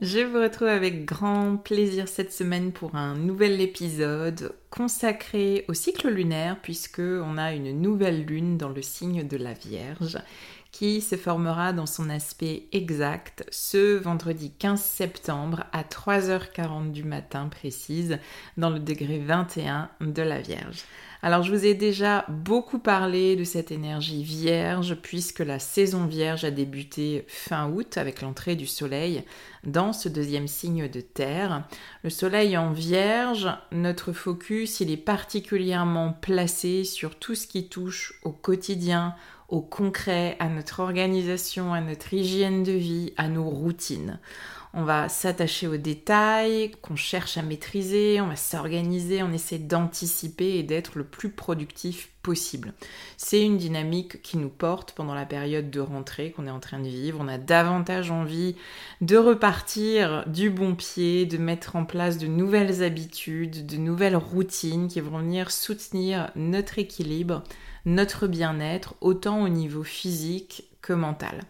Je vous retrouve avec grand plaisir cette semaine pour un nouvel épisode consacré au cycle lunaire puisque on a une nouvelle lune dans le signe de la Vierge qui se formera dans son aspect exact ce vendredi 15 septembre à 3h40 du matin précise dans le degré 21 de la Vierge. Alors je vous ai déjà beaucoup parlé de cette énergie vierge puisque la saison vierge a débuté fin août avec l'entrée du soleil dans ce deuxième signe de terre. Le soleil en vierge, notre focus, il est particulièrement placé sur tout ce qui touche au quotidien, au concret, à notre organisation, à notre hygiène de vie, à nos routines. On va s'attacher aux détails qu'on cherche à maîtriser, on va s'organiser, on essaie d'anticiper et d'être le plus productif possible. C'est une dynamique qui nous porte pendant la période de rentrée qu'on est en train de vivre. On a davantage envie de repartir du bon pied, de mettre en place de nouvelles habitudes, de nouvelles routines qui vont venir soutenir notre équilibre, notre bien-être, autant au niveau physique que mental.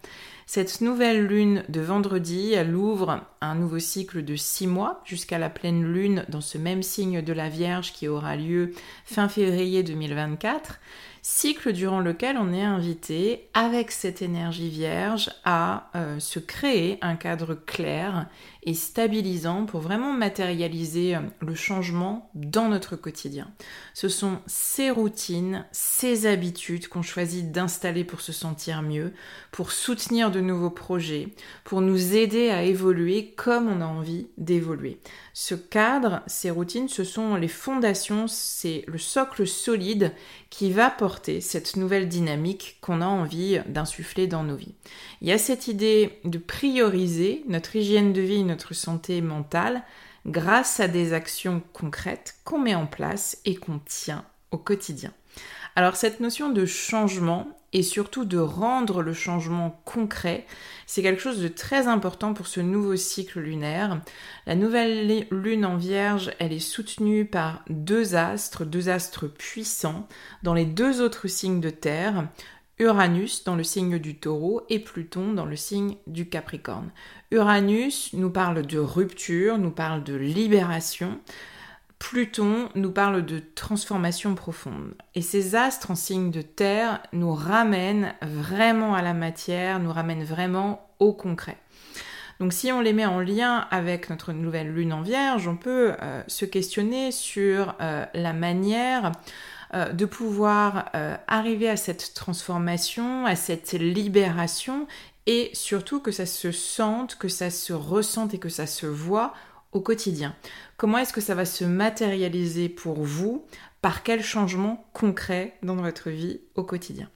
Cette nouvelle lune de vendredi, elle ouvre un nouveau cycle de six mois jusqu'à la pleine lune dans ce même signe de la Vierge qui aura lieu fin février 2024 cycle durant lequel on est invité, avec cette énergie vierge, à euh, se créer un cadre clair et stabilisant pour vraiment matérialiser euh, le changement dans notre quotidien. Ce sont ces routines, ces habitudes qu'on choisit d'installer pour se sentir mieux, pour soutenir de nouveaux projets, pour nous aider à évoluer comme on a envie d'évoluer. Ce cadre, ces routines, ce sont les fondations, c'est le socle solide qui va porter cette nouvelle dynamique qu'on a envie d'insuffler dans nos vies. Il y a cette idée de prioriser notre hygiène de vie, notre santé mentale, grâce à des actions concrètes qu'on met en place et qu'on tient au quotidien. Alors cette notion de changement et surtout de rendre le changement concret, c'est quelque chose de très important pour ce nouveau cycle lunaire. La nouvelle lune en vierge, elle est soutenue par deux astres, deux astres puissants dans les deux autres signes de terre. Uranus dans le signe du taureau et Pluton dans le signe du capricorne. Uranus nous parle de rupture, nous parle de libération. Pluton nous parle de transformation profonde. Et ces astres en signe de terre nous ramènent vraiment à la matière, nous ramènent vraiment au concret. Donc si on les met en lien avec notre nouvelle lune en vierge, on peut euh, se questionner sur euh, la manière euh, de pouvoir arriver à cette transformation, à cette libération et surtout que ça se sente, que ça se ressente et que ça se voit au quotidien. Comment est-ce que ça va se matérialiser pour vous Par quel changement concret dans votre vie au quotidien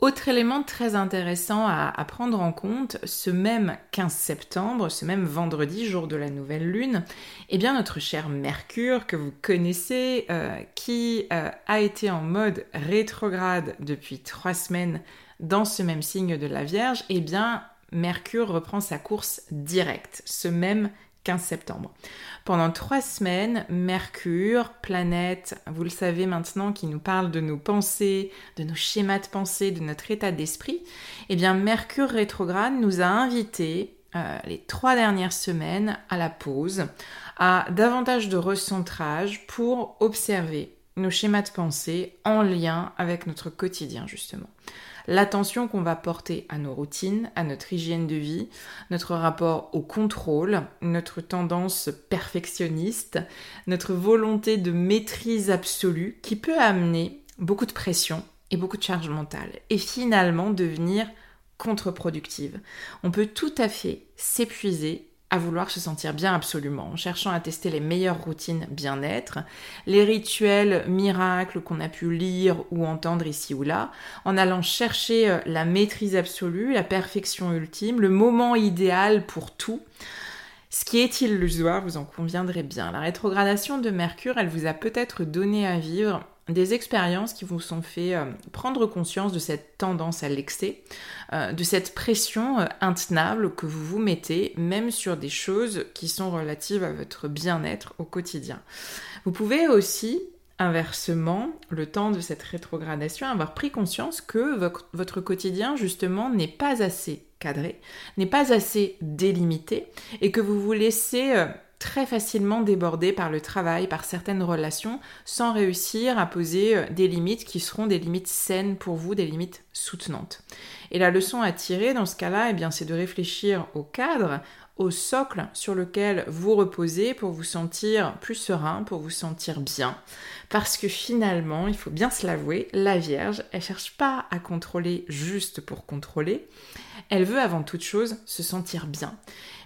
autre élément très intéressant à, prendre en compte, ce même 15 septembre, ce même vendredi, jour de la nouvelle lune, eh bien notre cher Mercure que vous connaissez, euh, qui euh, a été en mode rétrograde depuis trois semaines dans ce même signe de la Vierge, eh bien Mercure reprend sa course directe ce même 15 septembre. Pendant trois semaines, Mercure, planète, vous le savez maintenant, qui nous parle de nos pensées, de nos schémas de pensée, de notre état d'esprit, eh bien Mercure rétrograde nous a invités euh, les trois dernières semaines à la pause, à davantage de recentrage pour observer nos schémas de pensée en lien avec notre quotidien justement. L'attention qu'on va porter à nos routines, à notre hygiène de vie, notre rapport au contrôle, notre tendance perfectionniste, notre volonté de maîtrise absolue qui peut amener beaucoup de pression et beaucoup de charge mentale et finalement devenir contre-productive. On peut tout à fait s'épuiser vouloir se sentir bien absolument, en cherchant à tester les meilleures routines bien-être, les rituels miracles qu'on a pu lire ou entendre ici ou là, en allant chercher euh, la maîtrise absolue, la perfection ultime, le moment idéal pour tout. Ce qui est illusoire, vous en conviendrez bien. La rétrogradation de Mercure, elle vous a peut-être donné à vivre des expériences qui vous sont fait euh, prendre conscience de cette tendance à l'excès, euh, de cette pression euh, intenable que vous vous mettez, même sur des choses qui sont relatives à votre bien-être au quotidien. Vous pouvez aussi, inversement, le temps de cette rétrogradation, avoir pris conscience que votre quotidien, justement, n'est pas assez cadré, n'est pas assez délimité, et que vous vous laissez très facilement débordé par le travail, par certaines relations, sans réussir à poser euh, des limites qui seront des limites saines pour vous, des limites soutenantes. Et la leçon à tirer dans ce cas-là, eh c'est de réfléchir au cadre, au socle sur lequel vous reposez pour vous sentir plus serein, pour vous sentir bien. Parce que finalement, il faut bien se l'avouer, la Vierge, elle cherche pas à contrôler juste pour contrôler. Elle veut avant toute chose se sentir bien.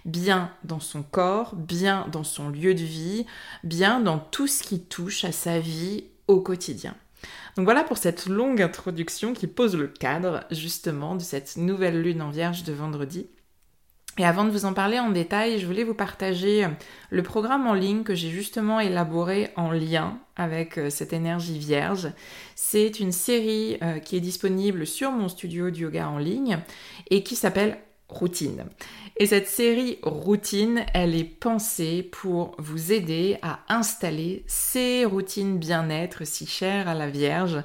Bien dans son corps, bien dans son lieu de vie, bien dans tout ce qui touche à sa vie au quotidien. Donc voilà pour cette longue introduction qui pose le cadre justement de cette nouvelle lune en Vierge de vendredi. Et avant de vous en parler en détail, je voulais vous partager le programme en ligne que j'ai justement élaboré en lien avec euh, cette énergie vierge. C'est une série euh, qui est disponible sur mon studio de yoga en ligne et qui s'appelle Routine. Et cette série Routine, elle est pensée pour vous aider à installer ces routines bien-être si chères à la Vierge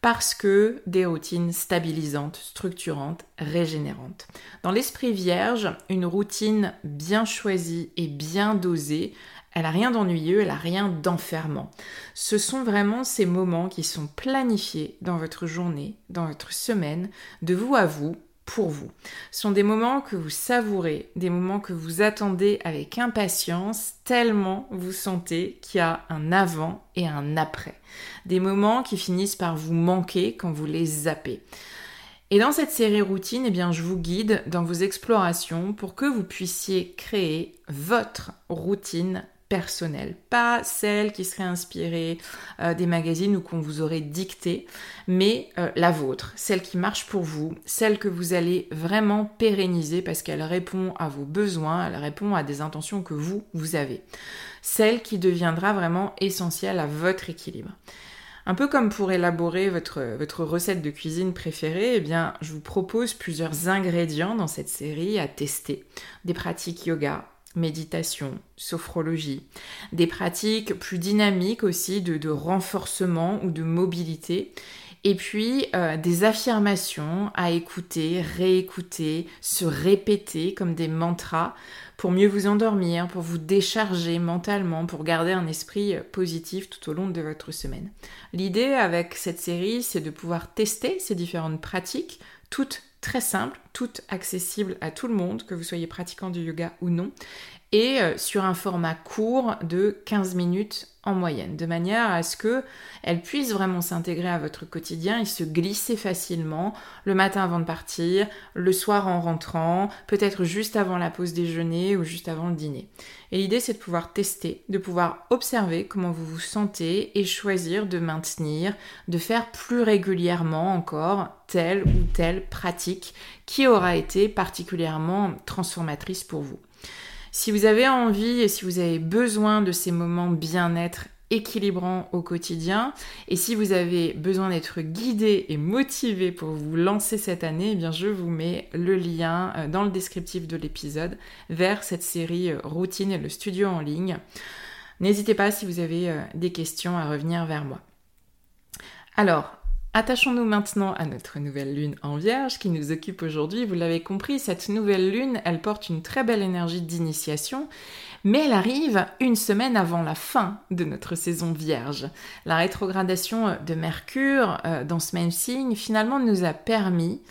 parce que des routines stabilisantes, structurantes, régénérantes. Dans l'esprit vierge, une routine bien choisie et bien dosée, elle n'a rien d'ennuyeux, elle n'a rien d'enfermant. Ce sont vraiment ces moments qui sont planifiés dans votre journée, dans votre semaine, de vous à vous, vous. Ce sont des moments que vous savourez, des moments que vous attendez avec impatience, tellement vous sentez qu'il y a un avant et un après. Des moments qui finissent par vous manquer quand vous les zappez. Et dans cette série routine, eh bien, je vous guide dans vos explorations pour que vous puissiez créer votre routine personnelle, pas celle qui serait inspirée euh, des magazines ou qu'on vous aurait dicté, mais euh, la vôtre, celle qui marche pour vous, celle que vous allez vraiment pérenniser parce qu'elle répond à vos besoins, elle répond à des intentions que vous, vous avez. Celle qui deviendra vraiment essentielle à votre équilibre. Un peu comme pour élaborer votre, votre recette de cuisine préférée, eh bien, je vous propose plusieurs ingrédients dans cette série à tester. Des pratiques yoga, méditation, sophrologie, des pratiques plus dynamiques aussi de, renforcement ou de mobilité, et puis euh, des affirmations à écouter, réécouter, se répéter comme des mantras pour mieux vous endormir, pour vous décharger mentalement, pour garder un esprit positif tout au long de votre semaine. L'idée avec cette série, c'est de pouvoir tester ces différentes pratiques, toutes très simples, toutes accessibles à tout le monde, que vous soyez pratiquant du yoga ou non, et euh, sur un format court de 15 minutes en moyenne, de manière à ce que elle puisse vraiment s'intégrer à votre quotidien et se glisser facilement le matin avant de partir, le soir en rentrant, peut-être juste avant la pause déjeuner ou juste avant le dîner. Et l'idée c'est de pouvoir tester, de pouvoir observer comment vous vous sentez et choisir de maintenir, de faire plus régulièrement encore telle ou telle pratique qui aura été particulièrement transformatrice pour vous. Si vous avez envie et si vous avez besoin de ces moments bien-être équilibrant au quotidien. Et si vous avez besoin d'être guidé et motivé pour vous lancer cette année, eh bien je vous mets le lien euh, dans le descriptif de l'épisode vers cette série euh, routine et le studio en ligne. N'hésitez pas si vous avez euh, des questions à revenir vers moi. Alors, Attachons-nous maintenant à notre nouvelle lune en vierge qui nous occupe aujourd'hui. Vous l'avez compris, cette nouvelle lune, elle porte une très belle énergie d'initiation, mais elle arrive une semaine avant la fin de notre saison vierge. La rétrogradation de Mercure euh, dans ce même signe, finalement, nous a permis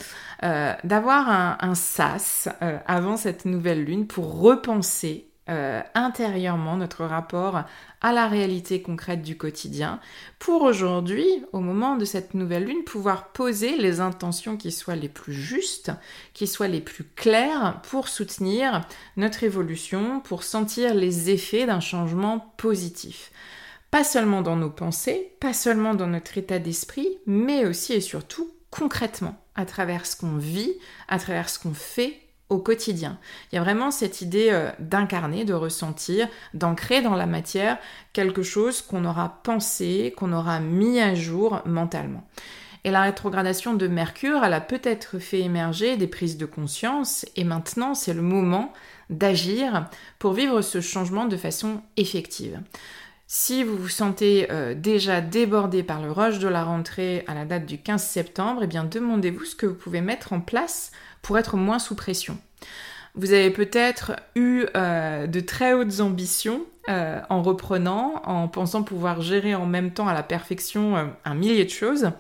euh, d'avoir un, sas euh, avant cette nouvelle lune pour repenser euh, intérieurement notre rapport à la réalité concrète du quotidien pour aujourd'hui, au moment de cette nouvelle lune, pouvoir poser les intentions qui soient les plus justes, qui soient les plus claires pour soutenir notre évolution, pour sentir les effets d'un changement positif. Pas seulement dans nos pensées, pas seulement dans notre état d'esprit, mais aussi et surtout concrètement, à travers ce qu'on vit, à travers ce qu'on fait au quotidien. Il y a vraiment cette idée euh, d'incarner, de ressentir, d'ancrer dans la matière quelque chose qu'on aura pensé, qu'on aura mis à jour mentalement. Et la rétrogradation de Mercure, elle a peut-être fait émerger des prises de conscience et maintenant c'est le moment d'agir pour vivre ce changement de façon effective. Si vous vous sentez euh, déjà débordé par le rush de la rentrée à la date du 15 septembre, eh bien demandez-vous ce que vous pouvez mettre en place pour être moins sous pression. Vous avez peut-être eu euh, de très hautes ambitions euh, en reprenant, en pensant pouvoir gérer en même temps à la perfection un millier de choses.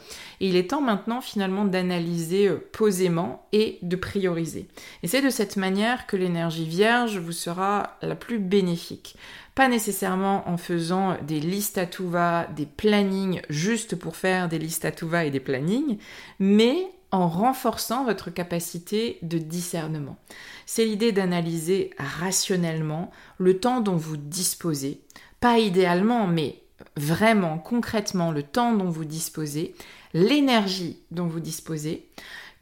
Et il est temps maintenant finalement d'analyser posément et de prioriser. Et c'est de cette manière que l'énergie vierge vous sera la plus bénéfique. Pas nécessairement en faisant des listes à tout va, des plannings juste pour faire des listes à tout va et des plannings, mais en renforçant votre capacité de discernement. C'est l'idée d'analyser rationnellement le temps dont vous disposez, pas idéalement, mais vraiment concrètement le temps dont vous disposez, l'énergie dont vous disposez,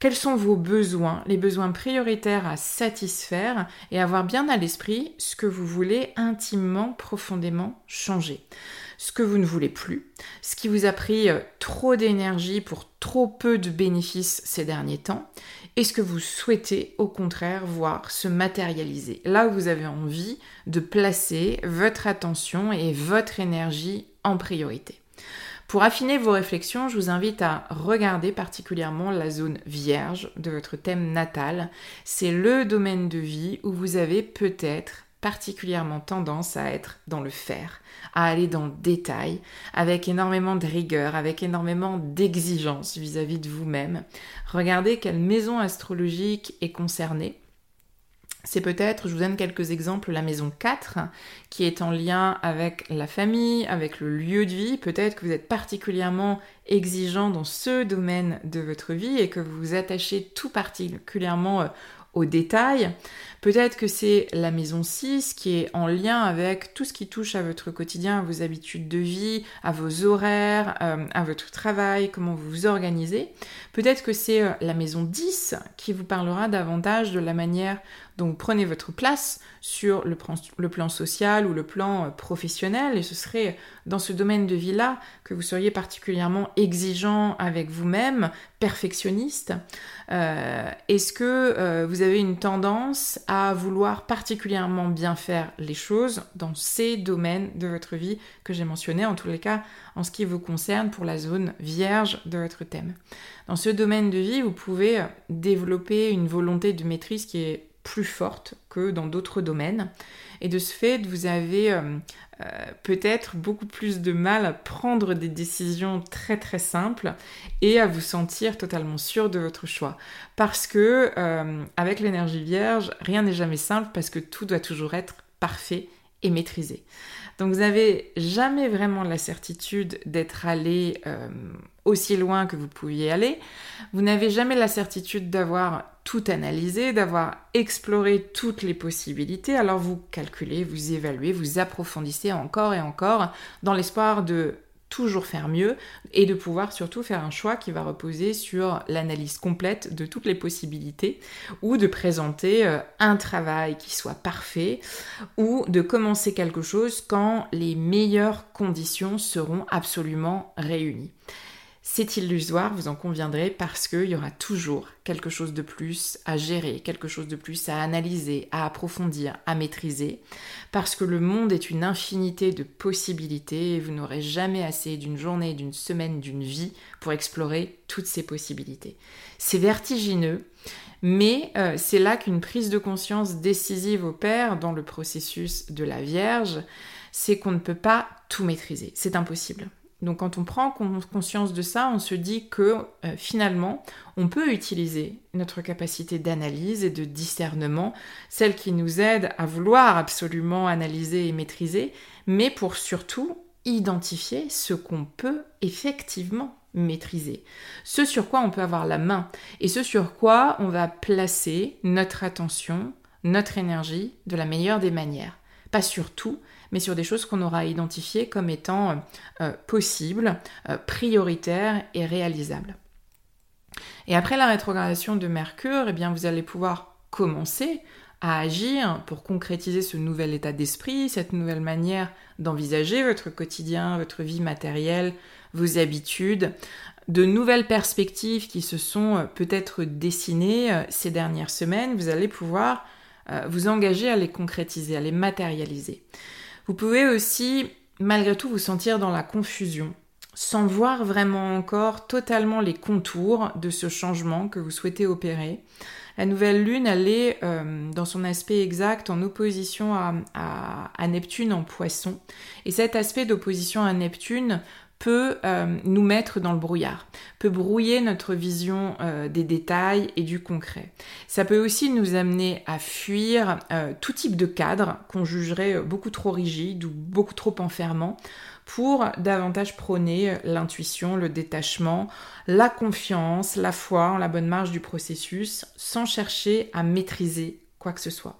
quels sont vos besoins, les besoins prioritaires à satisfaire et avoir bien à l'esprit ce que vous voulez intimement, profondément changer? Ce que vous ne voulez plus, ce qui vous a pris euh, trop d'énergie pour trop peu de bénéfices ces derniers temps, et ce que vous souhaitez au contraire voir se matérialiser. Là où vous avez envie de placer votre attention et votre énergie en priorité. Pour affiner vos réflexions, je vous invite à regarder particulièrement la zone vierge de votre thème natal. C'est le domaine de vie où vous avez peut-être particulièrement tendance à être dans le faire, à aller dans le détail, avec énormément de rigueur, avec énormément d'exigence vis-à-vis de vous-même. Regardez quelle maison astrologique est concernée. C'est peut-être, je vous donne quelques exemples, la maison 4, qui est en lien avec la famille, avec le lieu de vie. Peut-être que vous êtes particulièrement exigeant dans ce domaine de votre vie et que vous vous attachez tout particulièrement euh, aux détails. Peut-être que c'est la maison 6 qui est en lien avec tout ce qui touche à votre quotidien, à vos habitudes de vie, à vos horaires, euh, à votre travail, comment vous vous organisez. Peut-être que c'est euh, la maison 10 qui vous parlera davantage de la manière vous prenez votre place sur le, plan social ou le plan euh, professionnel. Et ce serait dans ce domaine de vie-là que vous seriez particulièrement exigeant avec vous-même, perfectionniste. Est-ce que vous avez une tendance à vouloir particulièrement bien faire les choses dans ces domaines de votre vie que j'ai mentionnés, en tous les cas en ce qui vous concerne pour la zone vierge de votre thème? Dans ce domaine de vie, vous pouvez développer une volonté de maîtrise qui est plus forte que dans d'autres domaines. Et de ce fait, vous avez euh, euh, peut-être beaucoup plus de mal à prendre des décisions très très simples et à vous sentir totalement sûr de votre choix. Parce que euh, avec l'énergie vierge, rien n'est jamais simple parce que tout doit toujours être parfait et maîtrisé. Donc vous n'avez jamais vraiment la certitude d'être allé aussi loin que vous pouviez aller. Vous n'avez jamais la certitude d'avoir tout analysé, d'avoir exploré toutes les possibilités. Alors vous calculez, vous évaluez, vous approfondissez encore et encore dans l'espoir de toujours faire mieux et de pouvoir surtout faire un choix qui va reposer sur l'analyse complète de toutes les possibilités ou de présenter euh, un travail qui soit parfait ou de commencer quelque chose quand les meilleures conditions seront absolument réunies. C'est illusoire, vous en conviendrez, parce qu'il y aura toujours quelque chose de plus à gérer, quelque chose de plus à analyser, à approfondir, à maîtriser, parce que le monde est une infinité de possibilités et vous n'aurez jamais assez d'une journée, d'une semaine, d'une vie pour explorer toutes ces possibilités. C'est vertigineux, mais euh, c'est là qu'une prise de conscience décisive opère dans le processus de la Vierge, c'est qu'on ne peut pas tout maîtriser, c'est impossible. Donc quand on prend conscience de ça, on se dit que euh, finalement, on peut utiliser notre capacité d'analyse et de discernement, celle qui nous aide à vouloir absolument analyser et maîtriser, mais pour surtout identifier ce qu'on peut effectivement maîtriser, ce sur quoi on peut avoir la main et ce sur quoi on va placer notre attention, notre énergie de la meilleure des manières. Pas sur tout, mais sur des choses qu'on aura identifiées comme étant euh, euh, possibles, euh, prioritaires et réalisables. Et après la rétrogradation de Mercure, eh bien, vous allez pouvoir commencer à agir pour concrétiser ce nouvel état d'esprit, cette nouvelle manière d'envisager votre quotidien, votre vie matérielle, vos habitudes, de nouvelles perspectives qui se sont peut-être dessinées ces dernières semaines, vous allez pouvoir vous engager à les concrétiser, à les matérialiser. Vous pouvez aussi, malgré tout, vous sentir dans la confusion, sans voir vraiment encore totalement les contours de ce changement que vous souhaitez opérer. La nouvelle lune, elle est euh, dans son aspect exact en opposition à, Neptune en poisson. Et cet aspect d'opposition à Neptune euh, nous mettre dans le brouillard, peut brouiller notre vision euh, des détails et du concret. Ça peut aussi nous amener à fuir euh, tout type de cadre qu'on jugerait beaucoup trop rigide ou beaucoup trop enfermant pour davantage prôner l'intuition, le détachement, la confiance, la foi en la bonne marge du processus sans chercher à maîtriser quoi que ce soit.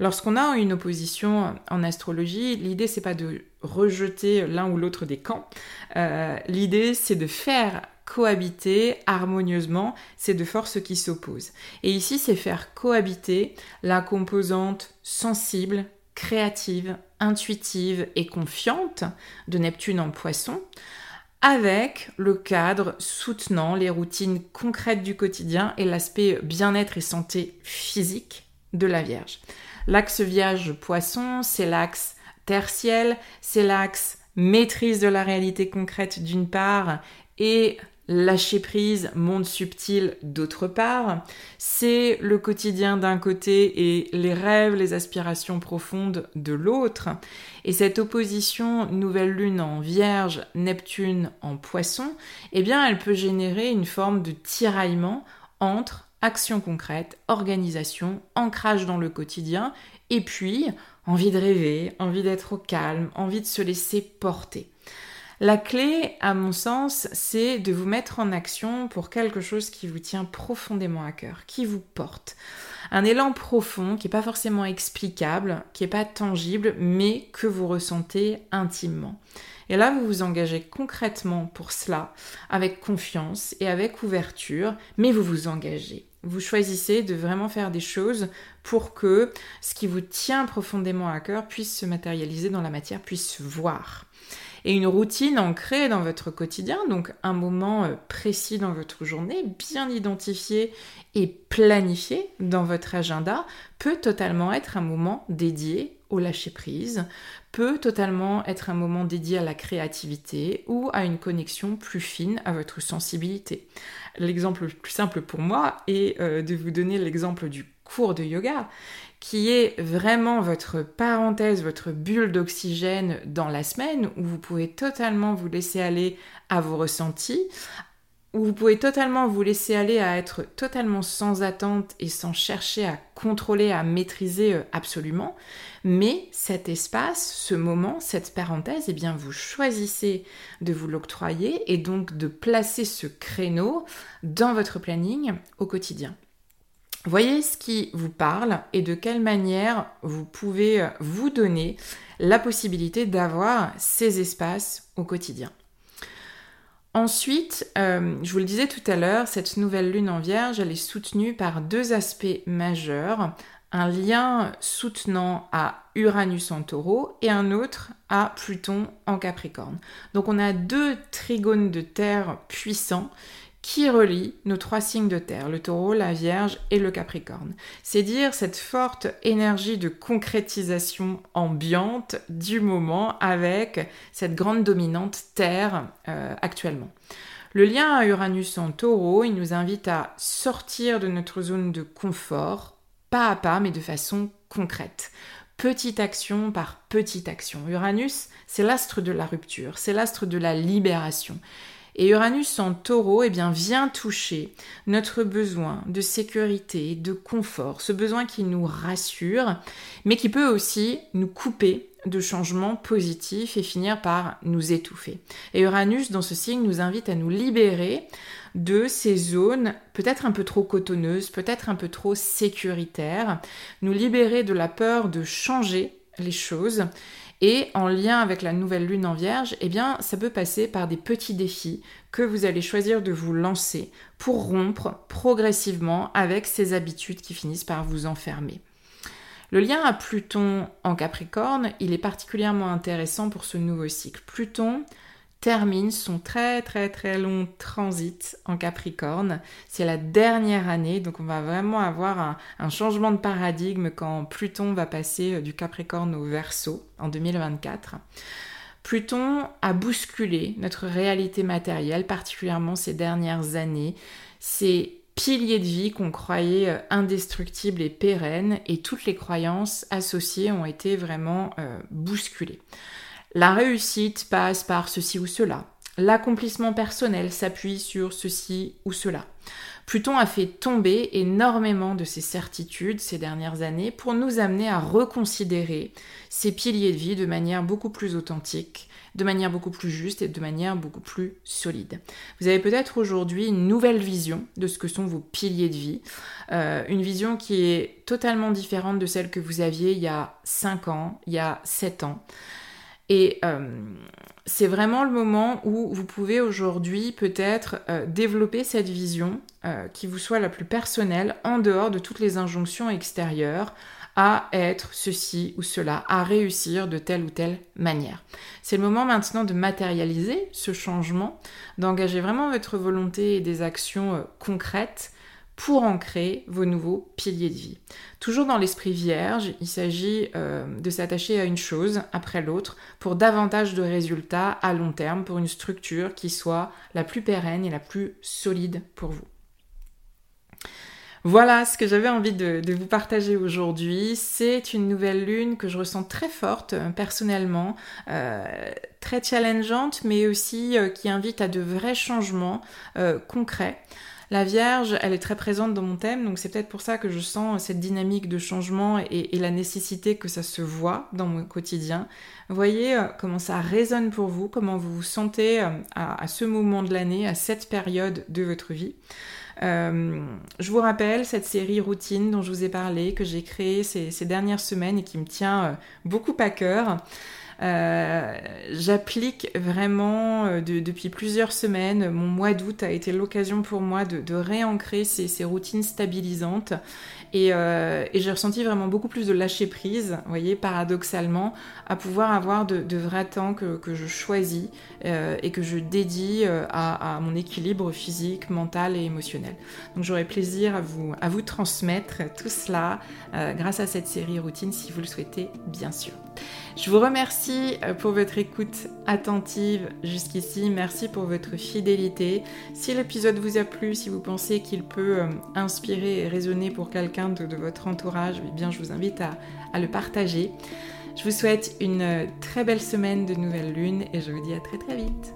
Lorsqu'on a une opposition en astrologie, l'idée c'est pas de rejeter l'un ou l'autre des camps. Euh, l'idée c'est de faire cohabiter harmonieusement ces deux forces qui s'opposent. Et ici c'est faire cohabiter la composante sensible, créative, intuitive et confiante de Neptune en poisson avec le cadre soutenant les routines concrètes du quotidien et l'aspect bien-être et santé physique de la Vierge. L'axe Vierge-Poisson, c'est l'axe tertiel, c'est l'axe maîtrise de la réalité concrète d'une part et lâcher prise, monde subtil d'autre part. C'est le quotidien d'un côté et les rêves, les aspirations profondes de l'autre. Et cette opposition nouvelle lune en vierge, Neptune en poisson, eh bien elle peut générer une forme de tiraillement entre action concrète, organisation, ancrage dans le quotidien, et puis envie de rêver, envie d'être au calme, envie de se laisser porter. La clé, à mon sens, c'est de vous mettre en action pour quelque chose qui vous tient profondément à cœur, qui vous porte. Un élan profond qui n'est pas forcément explicable, qui n'est pas tangible, mais que vous ressentez intimement. Et là, vous vous engagez concrètement pour cela, avec confiance et avec ouverture, mais vous vous engagez. Vous choisissez de vraiment faire des choses pour que ce qui vous tient profondément à cœur puisse se matérialiser dans la matière, puisse voir. Et une routine ancrée dans votre quotidien, donc un moment euh, précis dans votre journée, bien identifié et planifié dans votre agenda, peut totalement être un moment dédié au lâcher-prise, peut totalement être un moment dédié à la créativité ou à une connexion plus fine à votre sensibilité. L'exemple le plus simple pour moi est euh, de vous donner l'exemple du cours de yoga, qui est vraiment votre parenthèse, votre bulle d'oxygène dans la semaine, où vous pouvez totalement vous laisser aller à vos ressentis, où vous pouvez totalement vous laisser aller à être totalement sans attente et sans chercher à contrôler, à maîtriser euh, absolument. Mais cet espace, ce moment, cette parenthèse, eh bien vous choisissez de vous l'octroyer et donc de placer ce créneau dans votre planning au quotidien. Voyez ce qui vous parle et de quelle manière vous pouvez euh, vous donner la possibilité d'avoir ces espaces au quotidien. Ensuite, euh, je vous le disais tout à l'heure, cette nouvelle lune en vierge, elle est soutenue par deux aspects majeurs. Un lien soutenant à Uranus en taureau et un autre à Pluton en capricorne. Donc on a deux trigones de terre puissants qui relie nos trois signes de terre, le taureau, la vierge et le capricorne. C'est dire cette forte énergie de concrétisation ambiante du moment avec cette grande dominante terre euh, actuellement. Le lien à Uranus en taureau, il nous invite à sortir de notre zone de confort, pas à pas, mais de façon concrète petite action par petite action. Uranus, c'est l'astre de la rupture, c'est l'astre de la libération. Et Uranus en taureau eh bien, vient toucher notre besoin de sécurité, de confort, ce besoin qui nous rassure, mais qui peut aussi nous couper de changements positifs et finir par nous étouffer. Et Uranus, dans ce signe, nous invite à nous libérer de ces zones peut-être un peu trop cotonneuses, peut-être un peu trop sécuritaires, nous libérer de la peur de changer les choses et en lien avec la nouvelle lune en vierge, eh bien, ça peut passer par des petits défis que vous allez choisir de vous lancer pour rompre progressivement avec ces habitudes qui finissent par vous enfermer. Le lien à Pluton en Capricorne, il est particulièrement intéressant pour ce nouveau cycle. Pluton, termine son très très très long transit en Capricorne. C'est la dernière année, donc on va vraiment avoir un, changement de paradigme quand Pluton va passer euh, du Capricorne au Verseau en 2024. Pluton a bousculé notre réalité matérielle, particulièrement ces dernières années. Ces piliers de vie qu'on croyait euh, indestructibles et pérennes, et toutes les croyances associées ont été vraiment euh, bousculées. La réussite passe par ceci ou cela. L'accomplissement personnel s'appuie sur ceci ou cela. Pluton a fait tomber énormément de ses certitudes ces dernières années pour nous amener à reconsidérer ces piliers de vie de manière beaucoup plus authentique, de manière beaucoup plus juste et de manière beaucoup plus solide. Vous avez peut-être aujourd'hui une nouvelle vision de ce que sont vos piliers de vie, euh, une vision qui est totalement différente de celle que vous aviez il y a 5 ans, il y a 7 ans. Et euh, c'est vraiment le moment où vous pouvez aujourd'hui peut-être euh, développer cette vision euh, qui vous soit la plus personnelle en dehors de toutes les injonctions extérieures à être ceci ou cela, à réussir de telle ou telle manière. C'est le moment maintenant de matérialiser ce changement, d'engager vraiment votre volonté et des actions concrètes pour ancrer vos nouveaux piliers de vie. Toujours dans l'esprit vierge, il s'agit euh, de s'attacher à une chose après l'autre pour davantage de résultats à long terme, pour une structure qui soit la plus pérenne et la plus solide pour vous. Voilà ce que j'avais envie de, vous partager aujourd'hui. C'est une nouvelle lune que je ressens très forte euh, personnellement, euh, très challengeante, mais aussi qui invite à de vrais changements concrets. La Vierge, elle est très présente dans mon thème, donc c'est peut-être pour ça que je sens cette dynamique de changement et, la nécessité que ça se voit dans mon quotidien. Voyez euh, comment ça résonne pour vous, comment vous vous sentez euh, à, ce moment de l'année, à cette période de votre vie. Euh, je vous rappelle cette série routine dont je vous ai parlé, que j'ai créée ces, dernières semaines et qui me tient beaucoup à cœur. Euh, j'applique vraiment euh, depuis plusieurs semaines. Mon mois d'août a été l'occasion pour moi de, réancrer ces, routines stabilisantes. Euh, et, j'ai ressenti vraiment beaucoup plus de lâcher prise, vous voyez, paradoxalement, à pouvoir avoir de, vrais temps que, je choisis et que je dédie à, mon équilibre physique, mental et émotionnel. Donc j'aurai plaisir à vous, à vous transmettre tout cela grâce à cette série routine si vous le souhaitez, bien sûr. Je vous remercie euh, pour votre écoute attentive jusqu'ici. Merci pour votre fidélité. Si l'épisode vous a plu, si vous pensez qu'il peut euh, inspirer et résonner pour quelqu'un de, votre entourage, eh bien, je vous invite à le partager. Je vous souhaite une très belle semaine de nouvelle lune et je vous dis à très très vite.